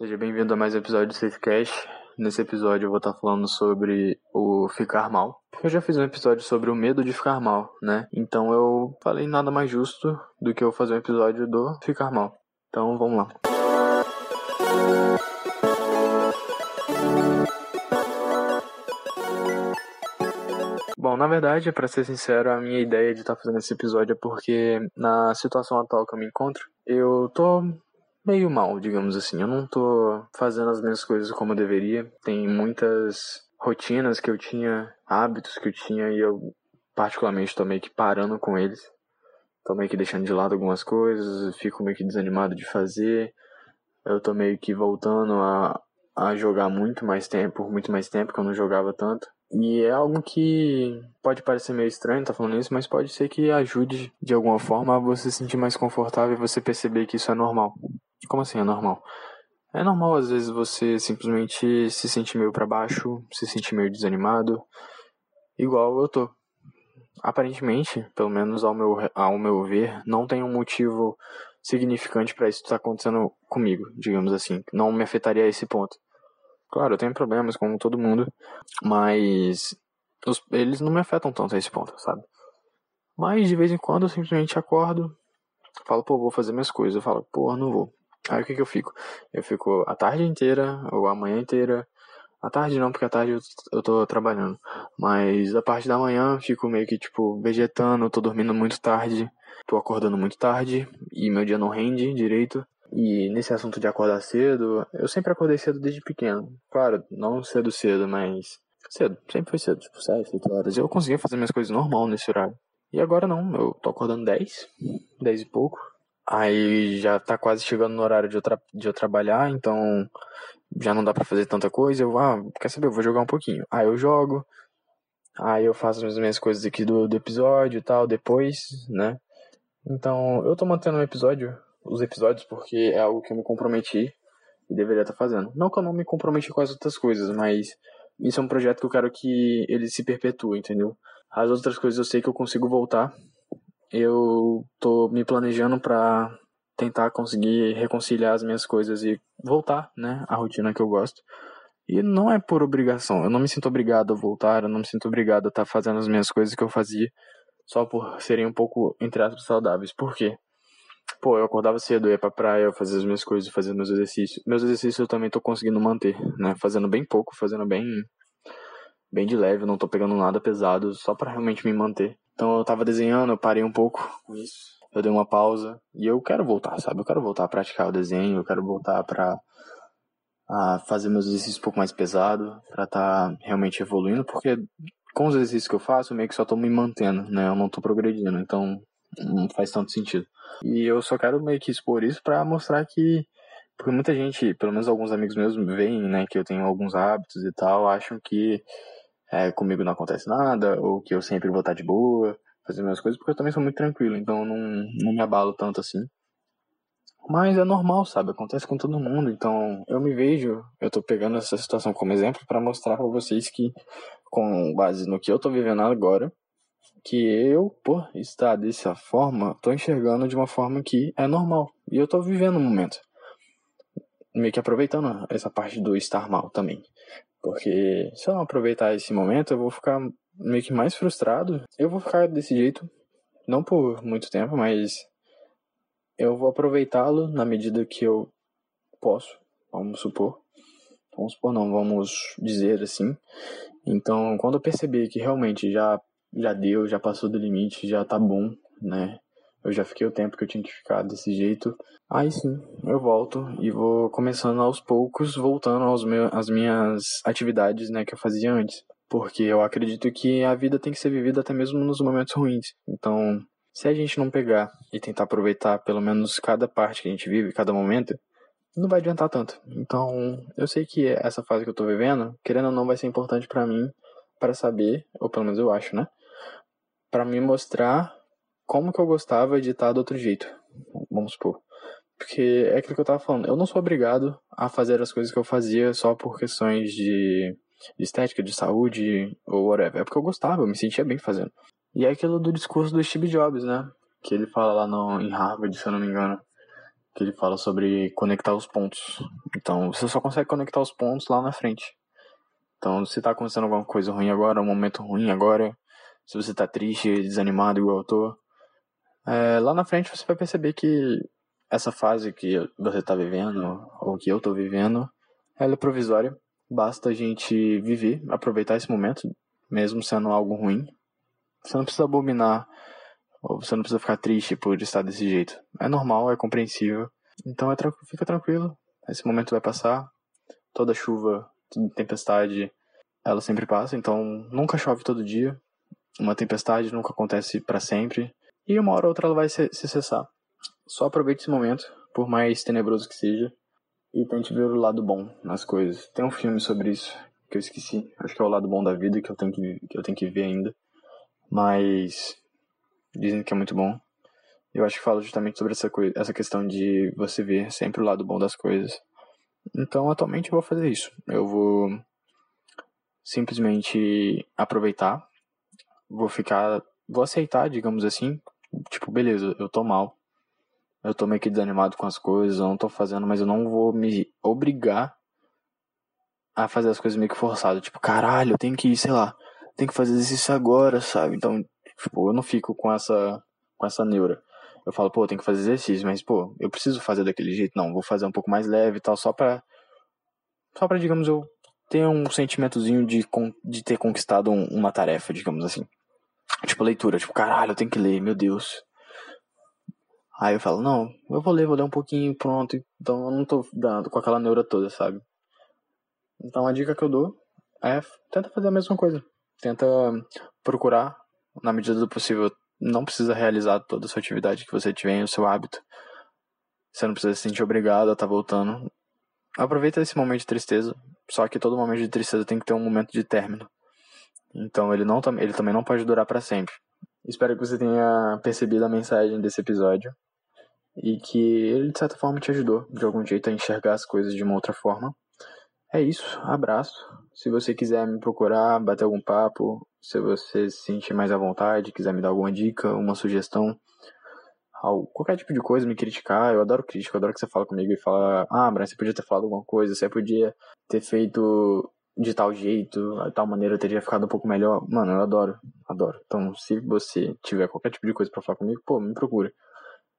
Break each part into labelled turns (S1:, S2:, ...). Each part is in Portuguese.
S1: Seja bem-vindo a mais um episódio do SafeCast. Nesse episódio eu vou estar falando sobre o ficar mal. Eu já fiz um episódio sobre o medo de ficar mal, né? Então eu falei nada mais justo do que eu fazer um episódio do ficar mal. Então vamos lá. Bom, na verdade, para ser sincero, a minha ideia de estar fazendo esse episódio é porque na situação atual que eu me encontro, eu tô meio mal, digamos assim. Eu não tô fazendo as mesmas coisas como eu deveria. Tem muitas rotinas que eu tinha, hábitos que eu tinha e eu particularmente tô meio que parando com eles. Tô meio que deixando de lado algumas coisas, fico meio que desanimado de fazer. Eu tô meio que voltando a, a jogar muito mais tempo, por muito mais tempo que eu não jogava tanto. E é algo que pode parecer meio estranho tá falando isso, mas pode ser que ajude de alguma forma a você se sentir mais confortável e você perceber que isso é normal. Como assim é normal? É normal às vezes você simplesmente se sentir meio para baixo, se sentir meio desanimado, igual eu tô. Aparentemente, pelo menos ao meu, ao meu ver, não tem um motivo significante para isso estar tá acontecendo comigo, digamos assim. Não me afetaria a esse ponto. Claro, eu tenho problemas como todo mundo, mas os, eles não me afetam tanto a esse ponto, sabe? Mas de vez em quando eu simplesmente acordo, falo, pô, vou fazer minhas coisas. Eu falo, pô, não vou. Aí o que que eu fico? Eu fico a tarde inteira, ou a manhã inteira. A tarde não, porque a tarde eu, eu tô trabalhando. Mas a parte da manhã eu fico meio que, tipo, vegetando, tô dormindo muito tarde, tô acordando muito tarde, e meu dia não rende direito. E nesse assunto de acordar cedo, eu sempre acordei cedo desde pequeno. Claro, não cedo cedo, mas cedo. Sempre foi cedo, tipo 7, 8 horas. Eu conseguia fazer minhas coisas normal nesse horário. E agora não, eu tô acordando 10, 10 e pouco. Aí já tá quase chegando no horário de eu, de eu trabalhar, então já não dá para fazer tanta coisa. Eu, ah, quer saber, eu vou jogar um pouquinho. Aí eu jogo, aí eu faço as minhas coisas aqui do, do episódio e tal, depois, né? Então, eu tô mantendo um episódio os episódios porque é algo que eu me comprometi e deveria estar fazendo. Não que eu não me comprometi com as outras coisas, mas isso é um projeto que eu quero que ele se perpetue, entendeu? As outras coisas eu sei que eu consigo voltar. Eu tô me planejando para tentar conseguir reconciliar as minhas coisas e voltar, né, à rotina que eu gosto. E não é por obrigação. Eu não me sinto obrigado a voltar, eu não me sinto obrigado a estar fazendo as minhas coisas que eu fazia só por serem um pouco, entre aspas, saudáveis. Por quê? pô, eu acordava cedo, ia pra praia, eu fazia as minhas coisas, fazia meus exercícios. Meus exercícios eu também tô conseguindo manter, né? Fazendo bem pouco, fazendo bem bem de leve, não tô pegando nada pesado, só para realmente me manter. Então eu tava desenhando, eu parei um pouco com isso. Eu dei uma pausa e eu quero voltar, sabe? Eu quero voltar a praticar o desenho, eu quero voltar pra a fazer meus exercícios um pouco mais pesado, para estar tá realmente evoluindo, porque com os exercícios que eu faço, eu meio que só tô me mantendo, né? Eu não tô progredindo, então não faz tanto sentido. E eu só quero meio que expor isso para mostrar que porque muita gente, pelo menos alguns amigos meus veem, né, que eu tenho alguns hábitos e tal, acham que é, comigo não acontece nada, ou que eu sempre vou estar de boa, fazer minhas coisas, porque eu também sou muito tranquilo, então não, não me abalo tanto assim. Mas é normal, sabe? Acontece com todo mundo, então eu me vejo, eu tô pegando essa situação como exemplo para mostrar para vocês que, com base no que eu tô vivendo agora, que eu, por estar dessa forma, tô enxergando de uma forma que é normal. E eu tô vivendo o momento. Meio que aproveitando essa parte do estar mal também. Porque se eu não aproveitar esse momento, eu vou ficar meio que mais frustrado. Eu vou ficar desse jeito, não por muito tempo, mas eu vou aproveitá-lo na medida que eu posso, vamos supor. Vamos supor, não, vamos dizer assim. Então, quando eu perceber que realmente já já deu, já passou do limite, já tá bom, né? Eu já fiquei o tempo que eu tinha que ficar desse jeito. Aí sim, eu volto e vou começando aos poucos, voltando aos meus, às minhas atividades, né, que eu fazia antes. Porque eu acredito que a vida tem que ser vivida até mesmo nos momentos ruins. Então, se a gente não pegar e tentar aproveitar pelo menos cada parte que a gente vive, cada momento, não vai adiantar tanto. Então, eu sei que essa fase que eu tô vivendo, querendo ou não, vai ser importante para mim, para saber, ou pelo menos eu acho, né? para me mostrar como que eu gostava de estar do outro jeito, vamos supor. Porque é aquilo que eu tava falando, eu não sou obrigado a fazer as coisas que eu fazia só por questões de, estética, de saúde ou whatever. É porque eu gostava, eu me sentia bem fazendo. E é aquilo do discurso do Steve Jobs, né? Que ele fala lá no, em Harvard, se eu não me engano. que ele fala sobre conectar os pontos. Então, você só consegue conectar os pontos lá na frente. Então, se tá acontecendo alguma coisa ruim agora, um momento ruim agora, se você tá triste, desanimado igual eu tô, é, lá na frente você vai perceber que essa fase que você tá vivendo, ou que eu tô vivendo, ela é provisória. Basta a gente viver, aproveitar esse momento, mesmo sendo algo ruim. Você não precisa abominar, ou você não precisa ficar triste por estar desse jeito. É normal, é compreensível. Então é, fica tranquilo, esse momento vai passar. Toda chuva, toda tempestade, ela sempre passa, então nunca chove todo dia. Uma tempestade nunca acontece para sempre. E uma hora ou outra ela vai se, se cessar. Só aproveite esse momento, por mais tenebroso que seja, e tente ver o lado bom nas coisas. Tem um filme sobre isso que eu esqueci. Acho que é o lado bom da vida que eu tenho que, que, eu tenho que ver ainda. Mas dizem que é muito bom. Eu acho que fala justamente sobre essa, coisa, essa questão de você ver sempre o lado bom das coisas. Então, atualmente eu vou fazer isso. Eu vou simplesmente aproveitar, vou ficar, vou aceitar, digamos assim, tipo, beleza, eu tô mal, eu tô meio que desanimado com as coisas, eu não tô fazendo, mas eu não vou me obrigar a fazer as coisas meio que forçado. Tipo, caralho, eu tenho que ir, sei lá, tenho que fazer exercício agora, sabe? Então, tipo, eu não fico com essa, com essa neura. Eu falo, pô, eu tenho que fazer exercício, mas, pô, eu preciso fazer daquele jeito. Não, vou fazer um pouco mais leve e tal, só pra, só pra, digamos, eu ter um sentimentozinho de, de ter conquistado um, uma tarefa, digamos assim. Tipo, leitura, tipo, caralho, eu tenho que ler, meu Deus. Aí eu falo, não, eu vou ler, vou ler um pouquinho, pronto. Então eu não tô dando com aquela neura toda, sabe? Então a dica que eu dou é tenta fazer a mesma coisa. Tenta procurar, na medida do possível, não precisa realizar toda a sua atividade que você tiver, o seu hábito. Você não precisa se sentir obrigado a estar tá voltando. Aproveita esse momento de tristeza, só que todo momento de tristeza tem que ter um momento de término. Então ele, não, ele também não pode durar para sempre. Espero que você tenha percebido a mensagem desse episódio e que ele de certa forma te ajudou de algum jeito a enxergar as coisas de uma outra forma. É isso, abraço. Se você quiser me procurar, bater algum papo, se você se sentir mais à vontade, quiser me dar alguma dica, uma sugestão, qualquer tipo de coisa, me criticar, eu adoro crítica, eu adoro que você fala comigo e fala, ah, Brian, você podia ter falado alguma coisa, você podia ter feito de tal jeito, de tal maneira teria ficado um pouco melhor. Mano, eu adoro, adoro. Então, se você tiver qualquer tipo de coisa para falar comigo, pô, me procura.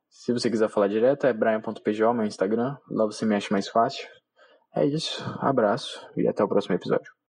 S1: Se você quiser falar direto, é brian.pjo, meu Instagram. Lá você me acha mais fácil. É isso, abraço e até o próximo episódio.